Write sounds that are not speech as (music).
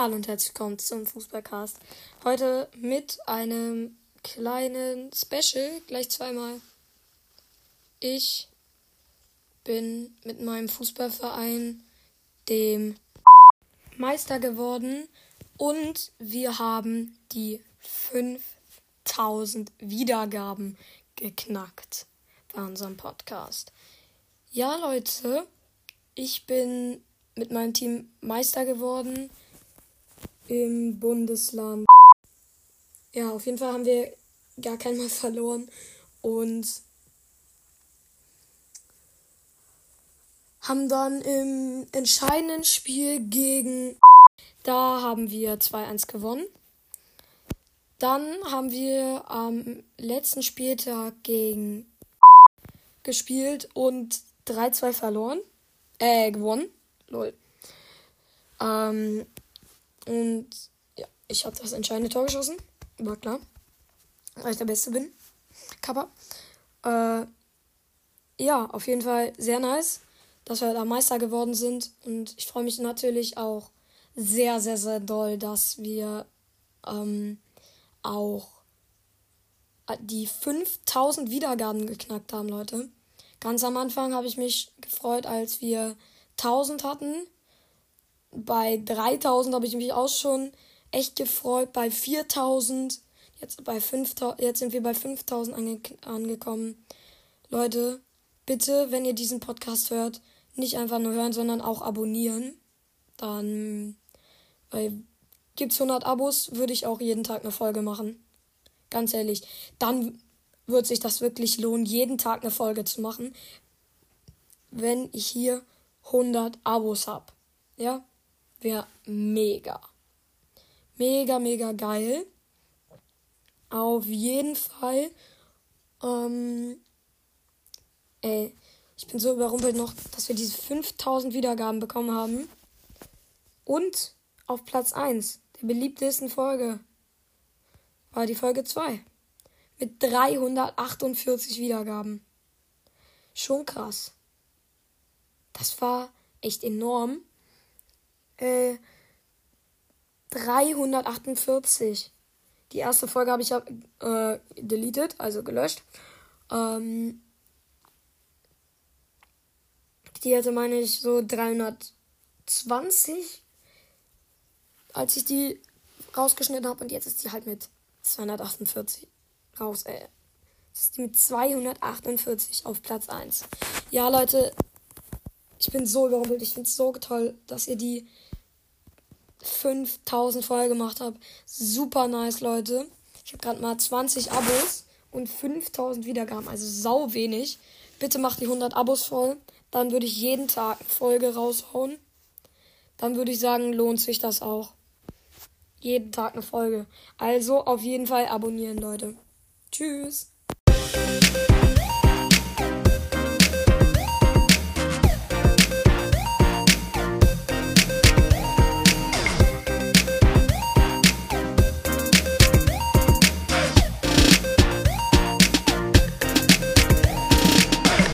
Hallo und herzlich willkommen zum Fußballcast. Heute mit einem kleinen Special, gleich zweimal. Ich bin mit meinem Fußballverein dem Meister geworden und wir haben die 5000 Wiedergaben geknackt bei unserem Podcast. Ja, Leute, ich bin mit meinem Team Meister geworden im Bundesland. Ja, auf jeden Fall haben wir gar keinmal (laughs) verloren und haben dann im entscheidenden Spiel gegen da haben wir 2-1 gewonnen. Dann haben wir am letzten Spieltag gegen gespielt und 3-2 verloren. Äh, gewonnen. Lol. Ähm, und ja, ich habe das entscheidende Tor geschossen. War klar. Weil ich der Beste bin. Kappa. Äh, ja, auf jeden Fall sehr nice, dass wir da Meister geworden sind. Und ich freue mich natürlich auch sehr, sehr, sehr doll, dass wir ähm, auch die 5000 Wiedergaben geknackt haben, Leute. Ganz am Anfang habe ich mich gefreut, als wir 1000 hatten. Bei 3000 habe ich mich auch schon echt gefreut. Bei 4000, jetzt, bei 5000, jetzt sind wir bei 5000 ange angekommen. Leute, bitte, wenn ihr diesen Podcast hört, nicht einfach nur hören, sondern auch abonnieren. Dann, weil gibt's 100 Abos, würde ich auch jeden Tag eine Folge machen. Ganz ehrlich. Dann wird sich das wirklich lohnen, jeden Tag eine Folge zu machen, wenn ich hier 100 Abos habe. Ja, wäre mega. Mega, mega geil. Auf jeden Fall. Ähm, ey, ich bin so überrumpelt noch, dass wir diese 5000 Wiedergaben bekommen haben. Und auf Platz 1 der beliebtesten Folge war die Folge 2 mit 348 Wiedergaben. Schon krass. Das war echt enorm. Äh, 348. Die erste Folge habe ich äh, deleted, also gelöscht. Ähm, die hatte, meine ich, so 320, als ich die rausgeschnitten habe. Und jetzt ist die halt mit 248 raus, ey. Das ist die mit 248 auf Platz 1. Ja, Leute, ich bin so überrumpelt. Ich finde es so toll, dass ihr die 5000 voll gemacht habt. Super nice, Leute. Ich habe gerade mal 20 Abos und 5000 Wiedergaben, also sau wenig. Bitte macht die 100 Abos voll. Dann würde ich jeden Tag Folge raushauen. Dann würde ich sagen, lohnt sich das auch. Jeden Tag eine Folge. Also auf jeden Fall abonnieren, Leute. Tschüss.